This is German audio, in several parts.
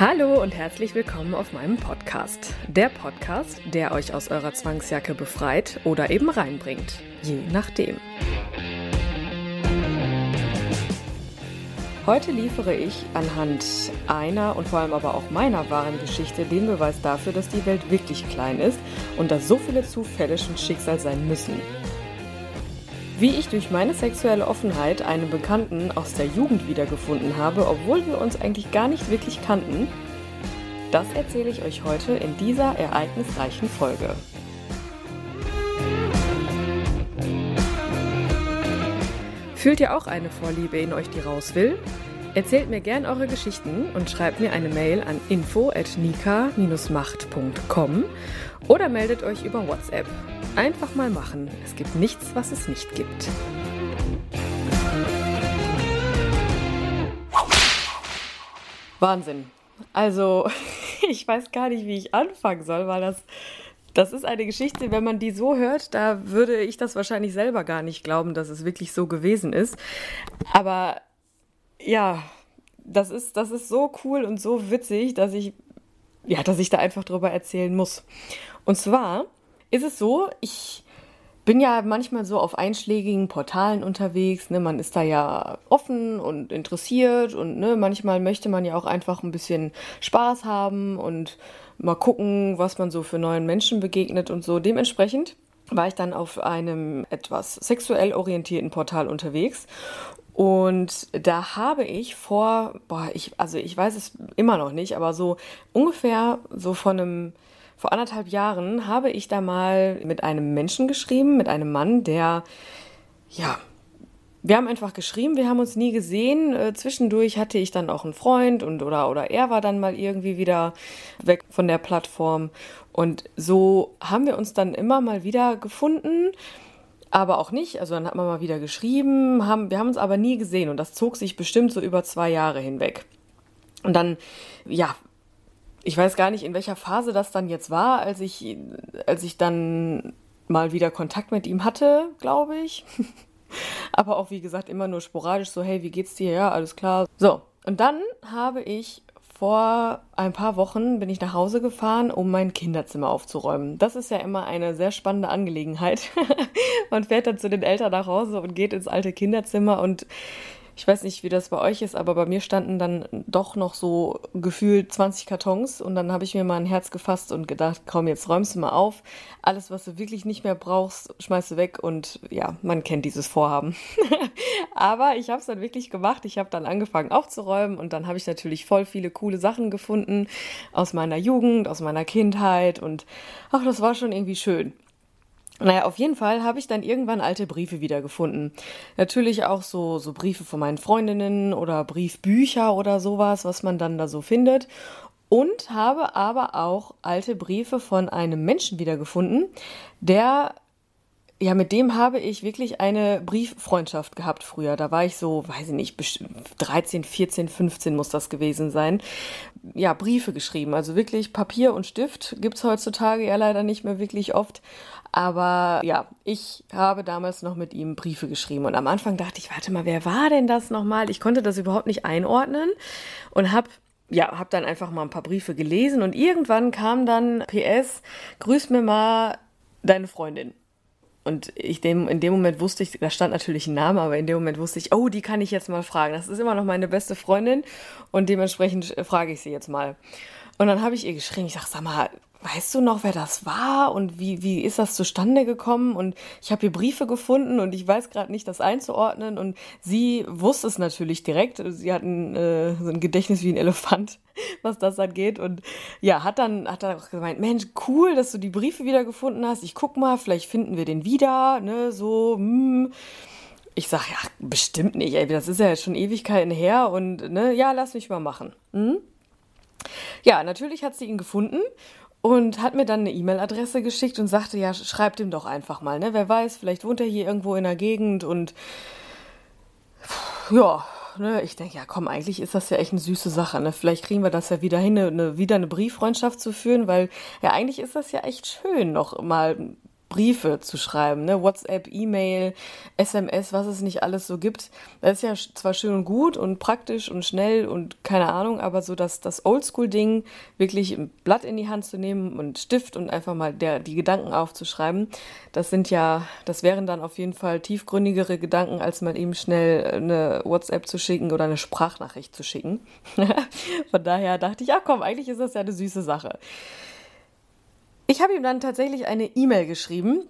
Hallo und herzlich willkommen auf meinem Podcast. Der Podcast, der euch aus eurer Zwangsjacke befreit oder eben reinbringt. Je nachdem. Heute liefere ich anhand einer und vor allem aber auch meiner wahren Geschichte den Beweis dafür, dass die Welt wirklich klein ist und dass so viele Zufälle schon Schicksal sein müssen. Wie ich durch meine sexuelle Offenheit einen Bekannten aus der Jugend wiedergefunden habe, obwohl wir uns eigentlich gar nicht wirklich kannten, das erzähle ich euch heute in dieser ereignisreichen Folge. Fühlt ihr auch eine Vorliebe in euch, die raus will? Erzählt mir gern eure Geschichten und schreibt mir eine Mail an info@nika-macht.com oder meldet euch über WhatsApp. Einfach mal machen. Es gibt nichts, was es nicht gibt. Wahnsinn. Also, ich weiß gar nicht, wie ich anfangen soll, weil das das ist eine Geschichte, wenn man die so hört, da würde ich das wahrscheinlich selber gar nicht glauben, dass es wirklich so gewesen ist. Aber ja, das ist, das ist so cool und so witzig, dass ich, ja, dass ich da einfach drüber erzählen muss. Und zwar ist es so, ich bin ja manchmal so auf einschlägigen Portalen unterwegs. Ne? Man ist da ja offen und interessiert und ne, manchmal möchte man ja auch einfach ein bisschen Spaß haben und mal gucken, was man so für neuen Menschen begegnet und so. Dementsprechend war ich dann auf einem etwas sexuell orientierten Portal unterwegs und da habe ich vor, boah, ich, also ich weiß es immer noch nicht, aber so ungefähr so von einem, vor anderthalb Jahren habe ich da mal mit einem Menschen geschrieben, mit einem Mann, der, ja, wir haben einfach geschrieben, wir haben uns nie gesehen. Äh, zwischendurch hatte ich dann auch einen Freund und oder oder er war dann mal irgendwie wieder weg von der Plattform und so haben wir uns dann immer mal wieder gefunden, aber auch nicht. Also dann hat man mal wieder geschrieben, haben wir haben uns aber nie gesehen und das zog sich bestimmt so über zwei Jahre hinweg. Und dann ja, ich weiß gar nicht, in welcher Phase das dann jetzt war, als ich als ich dann mal wieder Kontakt mit ihm hatte, glaube ich. Aber auch, wie gesagt, immer nur sporadisch so, hey, wie geht's dir? Ja, alles klar. So, und dann habe ich vor ein paar Wochen bin ich nach Hause gefahren, um mein Kinderzimmer aufzuräumen. Das ist ja immer eine sehr spannende Angelegenheit. Man fährt dann zu den Eltern nach Hause und geht ins alte Kinderzimmer und ich weiß nicht, wie das bei euch ist, aber bei mir standen dann doch noch so gefühlt 20 Kartons und dann habe ich mir mal ein Herz gefasst und gedacht, komm, jetzt räumst du mal auf. Alles, was du wirklich nicht mehr brauchst, schmeißt du weg und ja, man kennt dieses Vorhaben. aber ich habe es dann wirklich gemacht. Ich habe dann angefangen aufzuräumen und dann habe ich natürlich voll viele coole Sachen gefunden aus meiner Jugend, aus meiner Kindheit und ach, das war schon irgendwie schön. Naja, auf jeden Fall habe ich dann irgendwann alte Briefe wiedergefunden. Natürlich auch so, so Briefe von meinen Freundinnen oder Briefbücher oder sowas, was man dann da so findet. Und habe aber auch alte Briefe von einem Menschen wiedergefunden, der ja, mit dem habe ich wirklich eine Brieffreundschaft gehabt früher. Da war ich so, weiß ich nicht, 13, 14, 15 muss das gewesen sein. Ja, Briefe geschrieben. Also wirklich Papier und Stift gibt's heutzutage ja leider nicht mehr wirklich oft. Aber ja, ich habe damals noch mit ihm Briefe geschrieben. Und am Anfang dachte ich, warte mal, wer war denn das nochmal? Ich konnte das überhaupt nicht einordnen und habe ja, habe dann einfach mal ein paar Briefe gelesen und irgendwann kam dann PS, grüß mir mal deine Freundin. Und ich dem, in dem Moment wusste ich, da stand natürlich ein Name, aber in dem Moment wusste ich, oh, die kann ich jetzt mal fragen. Das ist immer noch meine beste Freundin und dementsprechend frage ich sie jetzt mal. Und dann habe ich ihr geschrieben, ich sag, sag mal, weißt du noch, wer das war und wie, wie ist das zustande gekommen? Und ich habe hier Briefe gefunden und ich weiß gerade nicht, das einzuordnen. Und sie wusste es natürlich direkt. Sie hat ein, äh, so ein Gedächtnis wie ein Elefant, was das angeht. Und ja, hat dann, hat dann auch gemeint, Mensch, cool, dass du die Briefe wieder gefunden hast. Ich guck mal, vielleicht finden wir den wieder, ne, so, hm. Ich sage, ja, bestimmt nicht, ey, das ist ja jetzt schon Ewigkeiten her und ne, ja, lass mich mal machen. Hm? Ja, natürlich hat sie ihn gefunden und hat mir dann eine E-Mail-Adresse geschickt und sagte, ja, schreibt ihm doch einfach mal, ne? Wer weiß, vielleicht wohnt er hier irgendwo in der Gegend und ja, ne, ich denke, ja komm, eigentlich ist das ja echt eine süße Sache, ne? Vielleicht kriegen wir das ja wieder hin, eine, wieder eine Brieffreundschaft zu führen, weil ja eigentlich ist das ja echt schön, noch mal Briefe zu schreiben, ne? WhatsApp, E-Mail, SMS, was es nicht alles so gibt. Das ist ja zwar schön und gut und praktisch und schnell und keine Ahnung, aber so dass das Oldschool-Ding wirklich ein Blatt in die Hand zu nehmen und Stift und einfach mal der, die Gedanken aufzuschreiben, das sind ja, das wären dann auf jeden Fall tiefgründigere Gedanken, als mal eben schnell eine WhatsApp zu schicken oder eine Sprachnachricht zu schicken. Von daher dachte ich, ja komm, eigentlich ist das ja eine süße Sache. Ich habe ihm dann tatsächlich eine E-Mail geschrieben.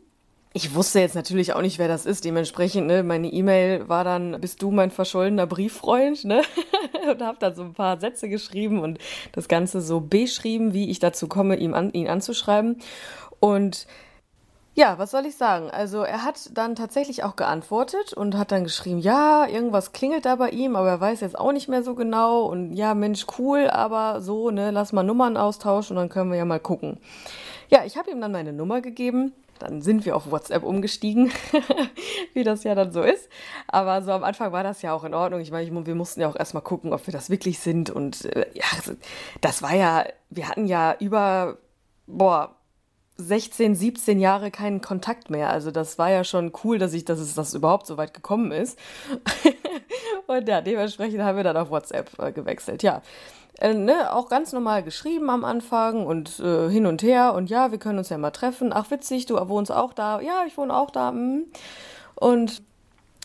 Ich wusste jetzt natürlich auch nicht, wer das ist. Dementsprechend, ne, meine E-Mail war dann, bist du mein verschollener Brieffreund, ne? und habe dann so ein paar Sätze geschrieben und das Ganze so beschrieben, wie ich dazu komme, ihm an, ihn anzuschreiben. Und ja, was soll ich sagen? Also er hat dann tatsächlich auch geantwortet und hat dann geschrieben, ja, irgendwas klingelt da bei ihm, aber er weiß jetzt auch nicht mehr so genau und ja, Mensch, cool, aber so, ne, lass mal Nummern austauschen und dann können wir ja mal gucken. Ja, ich habe ihm dann meine Nummer gegeben. Dann sind wir auf WhatsApp umgestiegen, wie das ja dann so ist. Aber so am Anfang war das ja auch in Ordnung. Ich meine, wir mussten ja auch erstmal gucken, ob wir das wirklich sind. Und äh, ja, das war ja, wir hatten ja über, boah, 16, 17 Jahre keinen Kontakt mehr. Also das war ja schon cool, dass ich, dass es das überhaupt so weit gekommen ist. und ja, dementsprechend haben wir dann auf WhatsApp äh, gewechselt. Ja, äh, ne, auch ganz normal geschrieben am Anfang und äh, hin und her und ja, wir können uns ja mal treffen. Ach witzig, du wohnst auch da. Ja, ich wohne auch da. Mh. Und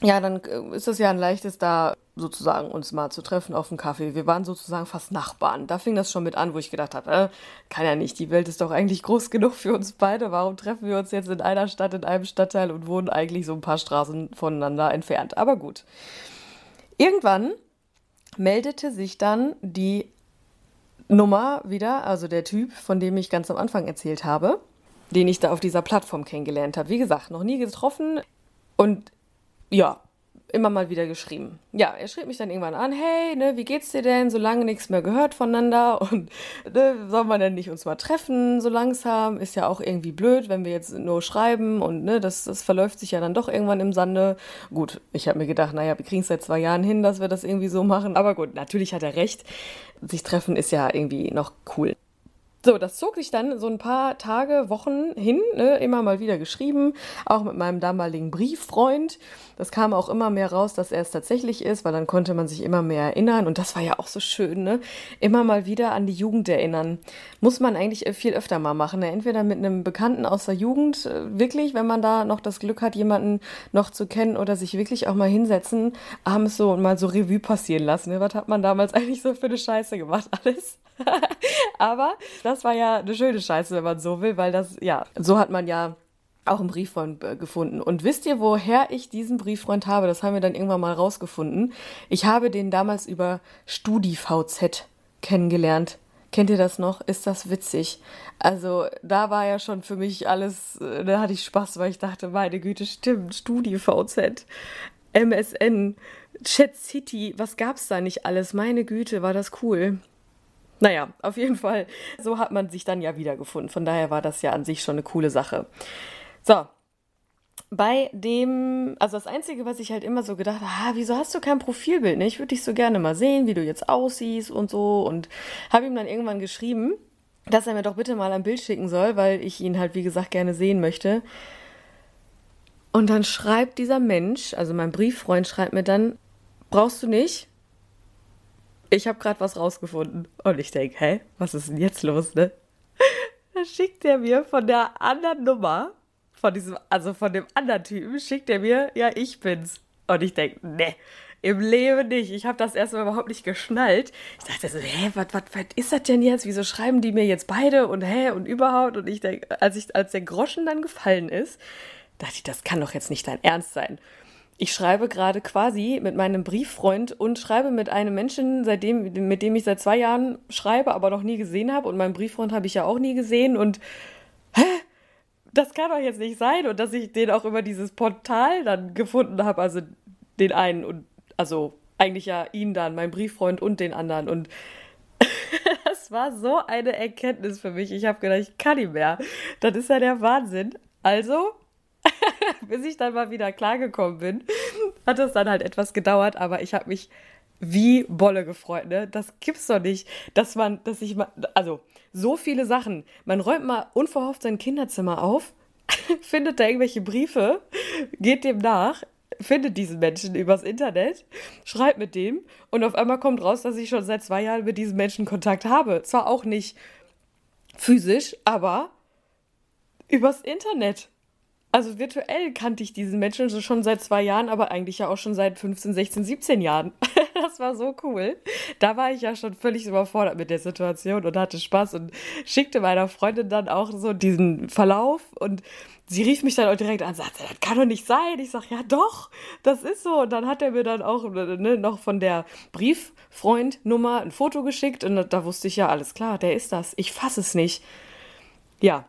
ja, dann äh, ist es ja ein leichtes da sozusagen uns mal zu treffen auf dem Kaffee. Wir waren sozusagen fast Nachbarn. Da fing das schon mit an, wo ich gedacht habe, äh, kann ja nicht, die Welt ist doch eigentlich groß genug für uns beide. Warum treffen wir uns jetzt in einer Stadt, in einem Stadtteil und wohnen eigentlich so ein paar Straßen voneinander entfernt? Aber gut. Irgendwann meldete sich dann die Nummer wieder, also der Typ, von dem ich ganz am Anfang erzählt habe, den ich da auf dieser Plattform kennengelernt habe. Wie gesagt, noch nie getroffen und ja, immer mal wieder geschrieben. Ja, er schrieb mich dann irgendwann an, hey, ne, wie geht's dir denn? So lange nichts mehr gehört voneinander und ne, soll man denn nicht uns mal treffen so langsam? Ist ja auch irgendwie blöd, wenn wir jetzt nur schreiben und ne, das, das verläuft sich ja dann doch irgendwann im Sande. Gut, ich habe mir gedacht, naja, wir kriegen es seit zwei Jahren hin, dass wir das irgendwie so machen. Aber gut, natürlich hat er recht. Sich treffen ist ja irgendwie noch cool. So, das zog sich dann so ein paar Tage, Wochen hin, ne, immer mal wieder geschrieben, auch mit meinem damaligen Brieffreund. Das kam auch immer mehr raus, dass er es tatsächlich ist, weil dann konnte man sich immer mehr erinnern und das war ja auch so schön, ne? Immer mal wieder an die Jugend erinnern. Muss man eigentlich viel öfter mal machen, ne? entweder mit einem Bekannten aus der Jugend, äh, wirklich, wenn man da noch das Glück hat, jemanden noch zu kennen oder sich wirklich auch mal hinsetzen, abends so und mal so Revue passieren lassen. Ne? Was hat man damals eigentlich so für eine Scheiße gemacht alles? Aber das war ja eine schöne Scheiße, wenn man so will, weil das, ja, so hat man ja auch einen Brieffreund äh, gefunden. Und wisst ihr, woher ich diesen Brieffreund habe? Das haben wir dann irgendwann mal rausgefunden. Ich habe den damals über StudiVZ kennengelernt. Kennt ihr das noch? Ist das witzig? Also, da war ja schon für mich alles, äh, da hatte ich Spaß, weil ich dachte, meine Güte, stimmt, StudiVZ, MSN, Chat City, was gab's da nicht alles? Meine Güte, war das cool. Naja, auf jeden Fall, so hat man sich dann ja wiedergefunden. Von daher war das ja an sich schon eine coole Sache. So, bei dem, also das Einzige, was ich halt immer so gedacht habe, ah, wieso hast du kein Profilbild? Ne? Ich würde dich so gerne mal sehen, wie du jetzt aussiehst und so. Und habe ihm dann irgendwann geschrieben, dass er mir doch bitte mal ein Bild schicken soll, weil ich ihn halt, wie gesagt, gerne sehen möchte. Und dann schreibt dieser Mensch, also mein Brieffreund schreibt mir dann, brauchst du nicht, ich habe gerade was rausgefunden. Und ich denke, hä, was ist denn jetzt los, ne? Da schickt er mir von der anderen Nummer, von diesem, also von dem anderen Typen, schickt er mir, ja, ich bin's. Und ich denke, ne, im Leben nicht. Ich habe das erstmal überhaupt nicht geschnallt. Ich dachte so, hä, was, ist das denn jetzt? Wieso schreiben die mir jetzt beide und hä und überhaupt? Und ich denke, als als der Groschen dann gefallen ist, dachte ich, das kann doch jetzt nicht dein Ernst sein ich schreibe gerade quasi mit meinem Brieffreund und schreibe mit einem Menschen, seitdem, mit dem ich seit zwei Jahren schreibe, aber noch nie gesehen habe. Und meinen Brieffreund habe ich ja auch nie gesehen. Und hä? Das kann doch jetzt nicht sein. Und dass ich den auch über dieses Portal dann gefunden habe. Also den einen und also eigentlich ja ihn dann, mein Brieffreund und den anderen. Und das war so eine Erkenntnis für mich. Ich habe gedacht, ich kann nicht mehr. Das ist ja der Wahnsinn. Also, bis ich dann mal wieder klargekommen bin, hat es dann halt etwas gedauert, aber ich habe mich wie Bolle gefreut, ne? Das gibt's doch nicht, dass man, dass ich mal, also so viele Sachen. Man räumt mal unverhofft sein Kinderzimmer auf, findet da irgendwelche Briefe, geht dem nach, findet diesen Menschen übers Internet, schreibt mit dem und auf einmal kommt raus, dass ich schon seit zwei Jahren mit diesem Menschen Kontakt habe. Zwar auch nicht physisch, aber übers Internet. Also virtuell kannte ich diesen Menschen schon seit zwei Jahren, aber eigentlich ja auch schon seit 15, 16, 17 Jahren. Das war so cool. Da war ich ja schon völlig überfordert mit der Situation und hatte Spaß und schickte meiner Freundin dann auch so diesen Verlauf und sie rief mich dann auch direkt an und sagte, das kann doch nicht sein. Ich sage, ja doch, das ist so. Und dann hat er mir dann auch ne, noch von der Brieffreundnummer ein Foto geschickt und da wusste ich ja, alles klar, der ist das. Ich fasse es nicht. Ja,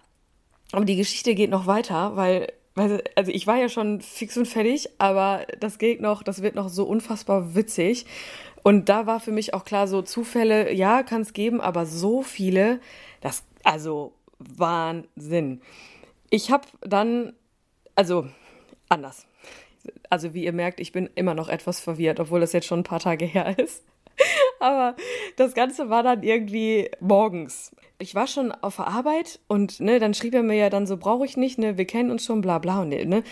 aber die Geschichte geht noch weiter, weil, also ich war ja schon fix und fertig, aber das geht noch, das wird noch so unfassbar witzig. Und da war für mich auch klar, so Zufälle, ja, kann es geben, aber so viele, das, also Wahnsinn. Ich habe dann, also anders. Also wie ihr merkt, ich bin immer noch etwas verwirrt, obwohl das jetzt schon ein paar Tage her ist. Aber das Ganze war dann irgendwie morgens ich war schon auf der Arbeit und ne, dann schrieb er mir ja dann so, brauche ich nicht, ne, wir kennen uns schon, bla bla und ne.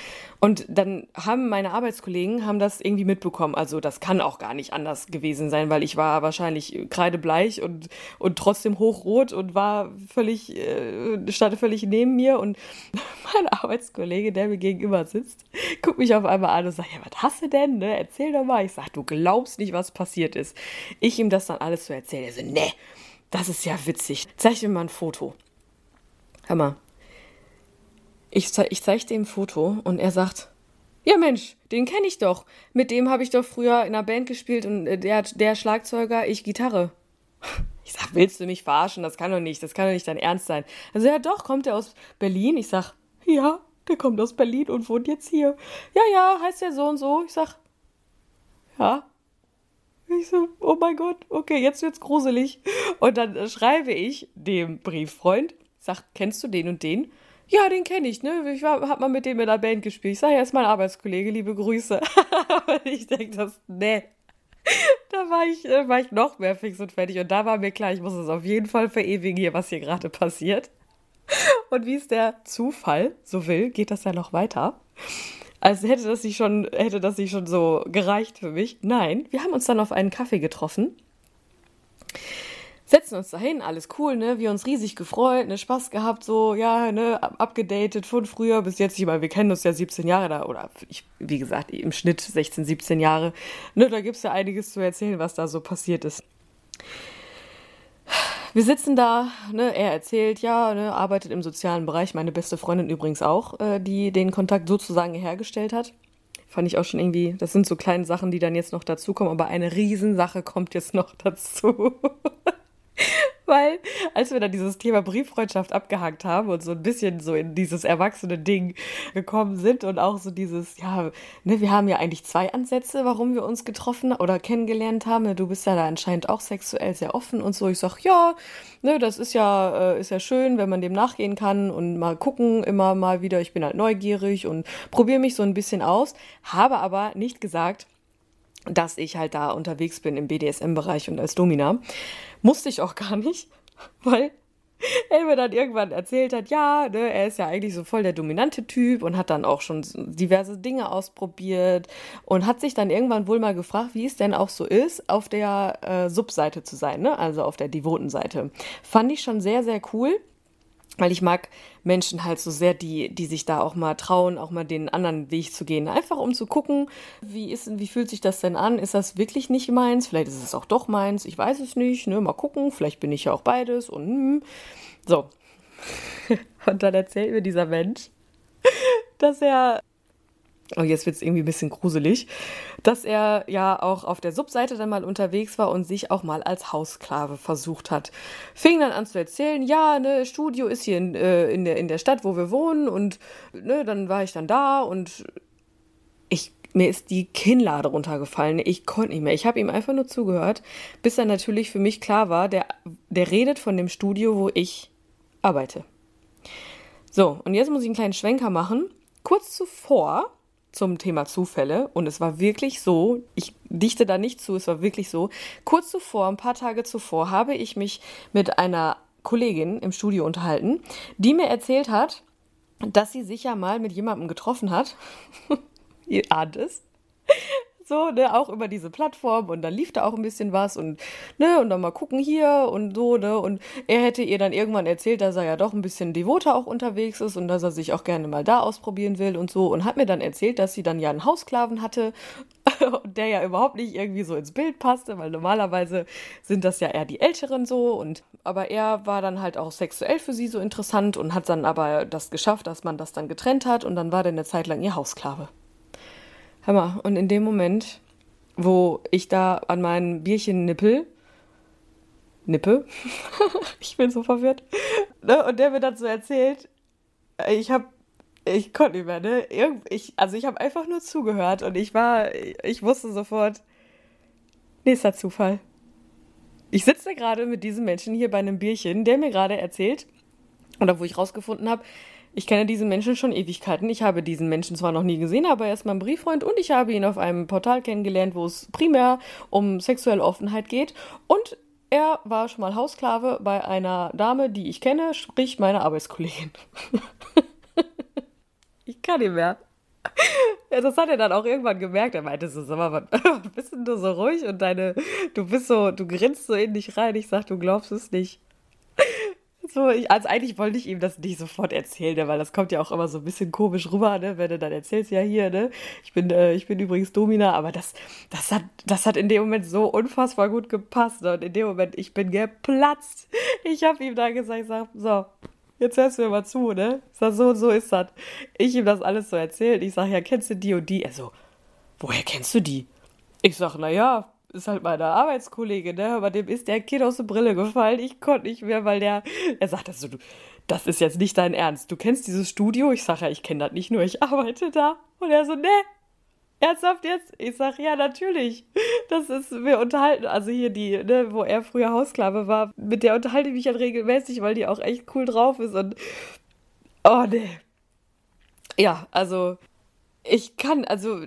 Und dann haben meine Arbeitskollegen haben das irgendwie mitbekommen. Also das kann auch gar nicht anders gewesen sein, weil ich war wahrscheinlich kreidebleich und, und trotzdem hochrot und war völlig, äh, stand völlig neben mir und mein Arbeitskollege, der mir gegenüber sitzt, guckt mich auf einmal an und sagt, ja, was hast du denn, ne? Erzähl doch mal. Ich sag, du glaubst nicht, was passiert ist. Ich ihm das dann alles so erzähle. Er so, ne das ist ja witzig. Zeig mir mal ein Foto. Hör mal. Ich, ze ich zeig dir ein Foto und er sagt, ja Mensch, den kenne ich doch. Mit dem habe ich doch früher in einer Band gespielt und äh, der, der Schlagzeuger, ich Gitarre. Ich sag, willst du mich verarschen? Das kann doch nicht, das kann doch nicht dein Ernst sein. Also ja doch, kommt er aus Berlin? Ich sag, ja, der kommt aus Berlin und wohnt jetzt hier. Ja, ja, heißt der so und so? Ich sag, ja, ich so, oh mein Gott, okay, jetzt wird's gruselig. Und dann äh, schreibe ich dem Brieffreund, sag, kennst du den und den? Ja, den kenne ich, ne? Ich war, hab mal mit dem in der Band gespielt. Ich sage, er ist mein Arbeitskollege, liebe Grüße. Aber ich denke, das, ne. Da war ich, äh, war ich noch mehr fix und fertig. Und da war mir klar, ich muss es auf jeden Fall verewigen hier, was hier gerade passiert. Und wie es der Zufall so will, geht das ja noch weiter als hätte das sich schon, hätte das sich schon so gereicht für mich. Nein, wir haben uns dann auf einen Kaffee getroffen. Setzen uns dahin, alles cool, ne? Wir uns riesig gefreut, ne? Spaß gehabt, so, ja, ne? Abgedatet von früher bis jetzt. Ich meine, wir kennen uns ja 17 Jahre da, oder ich, wie gesagt, im Schnitt 16, 17 Jahre. Ne? Da gibt's ja einiges zu erzählen, was da so passiert ist wir sitzen da, ne, er erzählt, ja, ne, arbeitet im sozialen Bereich, meine beste Freundin übrigens auch, äh, die den Kontakt sozusagen hergestellt hat. Fand ich auch schon irgendwie, das sind so kleine Sachen, die dann jetzt noch dazukommen, aber eine Riesensache kommt jetzt noch dazu. Weil, als wir dann dieses Thema Brieffreundschaft abgehakt haben und so ein bisschen so in dieses erwachsene Ding gekommen sind und auch so dieses, ja, ne, wir haben ja eigentlich zwei Ansätze, warum wir uns getroffen oder kennengelernt haben. Du bist ja da anscheinend auch sexuell sehr offen und so. Ich sag, ja, ne, das ist ja, äh, ist ja schön, wenn man dem nachgehen kann und mal gucken, immer mal wieder. Ich bin halt neugierig und probiere mich so ein bisschen aus, habe aber nicht gesagt, dass ich halt da unterwegs bin im BDSM-Bereich und als Domina. Musste ich auch gar nicht, weil er mir dann irgendwann erzählt hat, ja, ne, er ist ja eigentlich so voll der dominante Typ und hat dann auch schon diverse Dinge ausprobiert und hat sich dann irgendwann wohl mal gefragt, wie es denn auch so ist, auf der äh, Subseite zu sein, ne? also auf der devoten Seite. Fand ich schon sehr, sehr cool weil ich mag Menschen halt so sehr, die, die sich da auch mal trauen, auch mal den anderen Weg zu gehen. Einfach um zu gucken, wie ist, wie fühlt sich das denn an? Ist das wirklich nicht meins? Vielleicht ist es auch doch meins. Ich weiß es nicht. Ne? Mal gucken. Vielleicht bin ich ja auch beides und hm. so. Und dann erzählt mir dieser Mensch, dass er oh, jetzt wird es irgendwie ein bisschen gruselig, dass er ja auch auf der Subseite dann mal unterwegs war und sich auch mal als Haussklave versucht hat. Fing dann an zu erzählen, ja, ne, Studio ist hier in, äh, in, der, in der Stadt, wo wir wohnen und ne, dann war ich dann da und ich mir ist die Kinnlade runtergefallen. Ich konnte nicht mehr. Ich habe ihm einfach nur zugehört, bis dann natürlich für mich klar war, der, der redet von dem Studio, wo ich arbeite. So, und jetzt muss ich einen kleinen Schwenker machen. Kurz zuvor zum Thema Zufälle, und es war wirklich so, ich dichte da nicht zu, es war wirklich so, kurz zuvor, ein paar Tage zuvor, habe ich mich mit einer Kollegin im Studio unterhalten, die mir erzählt hat, dass sie sich ja mal mit jemandem getroffen hat. Ihr ahnt es. So, ne, auch über diese Plattform und dann lief da auch ein bisschen was und, ne, und dann mal gucken hier und so, ne, und er hätte ihr dann irgendwann erzählt, dass er ja doch ein bisschen devoter auch unterwegs ist und dass er sich auch gerne mal da ausprobieren will und so und hat mir dann erzählt, dass sie dann ja einen Haussklaven hatte der ja überhaupt nicht irgendwie so ins Bild passte, weil normalerweise sind das ja eher die Älteren so und, aber er war dann halt auch sexuell für sie so interessant und hat dann aber das geschafft, dass man das dann getrennt hat und dann war der eine Zeit lang ihr Haussklave. Hammer. Und in dem Moment, wo ich da an meinen Bierchen nippel, nippe, ich bin so verwirrt, ne? und der mir dann so erzählt, ich habe ich konnte nicht mehr, ne? Ich, also ich habe einfach nur zugehört und ich war, ich wusste sofort, nächster Zufall. Ich sitze gerade mit diesem Menschen hier bei einem Bierchen, der mir gerade erzählt, oder wo ich rausgefunden habe, ich kenne diesen Menschen schon Ewigkeiten. Ich habe diesen Menschen zwar noch nie gesehen, aber er ist mein Brieffreund und ich habe ihn auf einem Portal kennengelernt, wo es primär um sexuelle Offenheit geht. Und er war schon mal Hausklave bei einer Dame, die ich kenne, sprich meine Arbeitskollegin. ich kann nicht mehr. Ja, das hat er dann auch irgendwann gemerkt. Er meinte so, sag mal, bist denn du so ruhig und deine, du bist so, du grinst so in dich rein. Ich sag, du glaubst es nicht. So, ich, also eigentlich wollte ich ihm das nicht sofort erzählen, ne, weil das kommt ja auch immer so ein bisschen komisch rüber, ne, wenn du dann erzählst, ja hier, ne, ich bin, äh, ich bin übrigens Domina, aber das, das hat, das hat in dem Moment so unfassbar gut gepasst, ne, und in dem Moment, ich bin geplatzt. Ich habe ihm dann gesagt, sag, so, jetzt hörst du mir mal zu, ne, ich sag, so und so ist das. Ich ihm das alles so erzählt, ich sag, ja, kennst du die und die? Er so, woher kennst du die? Ich sag, na ja, ist halt meine Arbeitskollegin, ne? Aber dem ist der Kind aus der Brille gefallen. Ich konnte nicht mehr, weil der, er sagt so, du, das ist jetzt nicht dein Ernst. Du kennst dieses Studio? Ich sage ja, ich kenne das nicht nur, ich arbeite da. Und er so, ne, ernsthaft jetzt? Ich sage, ja, natürlich. Das ist, wir unterhalten, also hier die, ne, wo er früher Hausklappe war, mit der unterhalte ich mich halt regelmäßig, weil die auch echt cool drauf ist und, oh, ne. Ja, also, ich kann, also,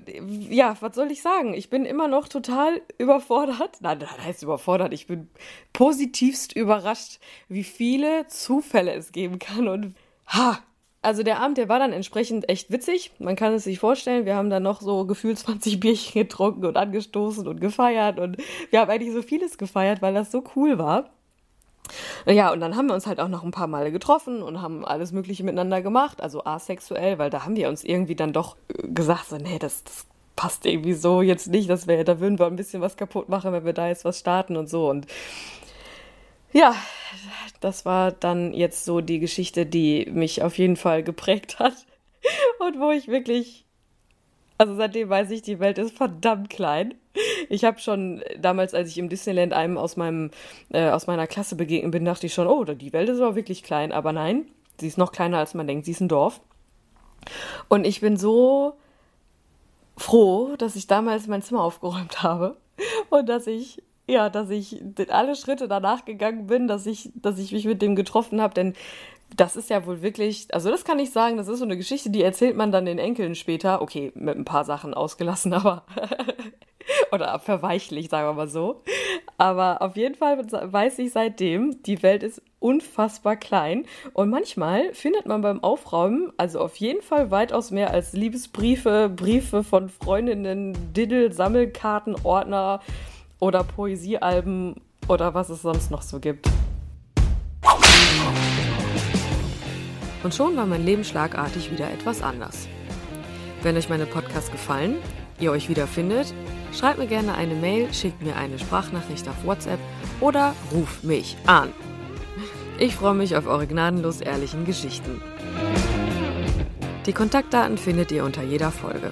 ja, was soll ich sagen? Ich bin immer noch total überfordert. Nein, das heißt überfordert. Ich bin positivst überrascht, wie viele Zufälle es geben kann. Und, ha, also der Abend, der war dann entsprechend echt witzig. Man kann es sich vorstellen. Wir haben dann noch so gefühlt 20 Bierchen getrunken und angestoßen und gefeiert. Und wir haben eigentlich so vieles gefeiert, weil das so cool war. Ja, und dann haben wir uns halt auch noch ein paar Male getroffen und haben alles Mögliche miteinander gemacht, also asexuell, weil da haben wir uns irgendwie dann doch äh, gesagt, so, nee, das, das passt irgendwie so jetzt nicht, dass wir, da würden wir ein bisschen was kaputt machen, wenn wir da jetzt was starten und so. Und ja, das war dann jetzt so die Geschichte, die mich auf jeden Fall geprägt hat und wo ich wirklich also seitdem weiß ich, die Welt ist verdammt klein. Ich habe schon damals, als ich im Disneyland einem aus meinem äh, aus meiner Klasse begegnet bin, dachte ich schon, oh, die Welt ist aber wirklich klein. Aber nein, sie ist noch kleiner, als man denkt. Sie ist ein Dorf. Und ich bin so froh, dass ich damals mein Zimmer aufgeräumt habe und dass ich ja, dass ich alle Schritte danach gegangen bin, dass ich, dass ich mich mit dem getroffen habe, denn das ist ja wohl wirklich, also das kann ich sagen, das ist so eine Geschichte, die erzählt man dann den Enkeln später. Okay, mit ein paar Sachen ausgelassen, aber. oder verweichlich, sagen wir mal so. Aber auf jeden Fall weiß ich seitdem, die Welt ist unfassbar klein. Und manchmal findet man beim Aufräumen, also auf jeden Fall weitaus mehr als Liebesbriefe, Briefe von Freundinnen, Diddle, Sammelkarten, Ordner oder Poesiealben oder was es sonst noch so gibt. Und schon war mein Leben schlagartig wieder etwas anders. Wenn euch meine Podcasts gefallen, ihr euch wiederfindet, schreibt mir gerne eine Mail, schickt mir eine Sprachnachricht auf WhatsApp oder ruft mich an. Ich freue mich auf eure gnadenlos ehrlichen Geschichten. Die Kontaktdaten findet ihr unter jeder Folge.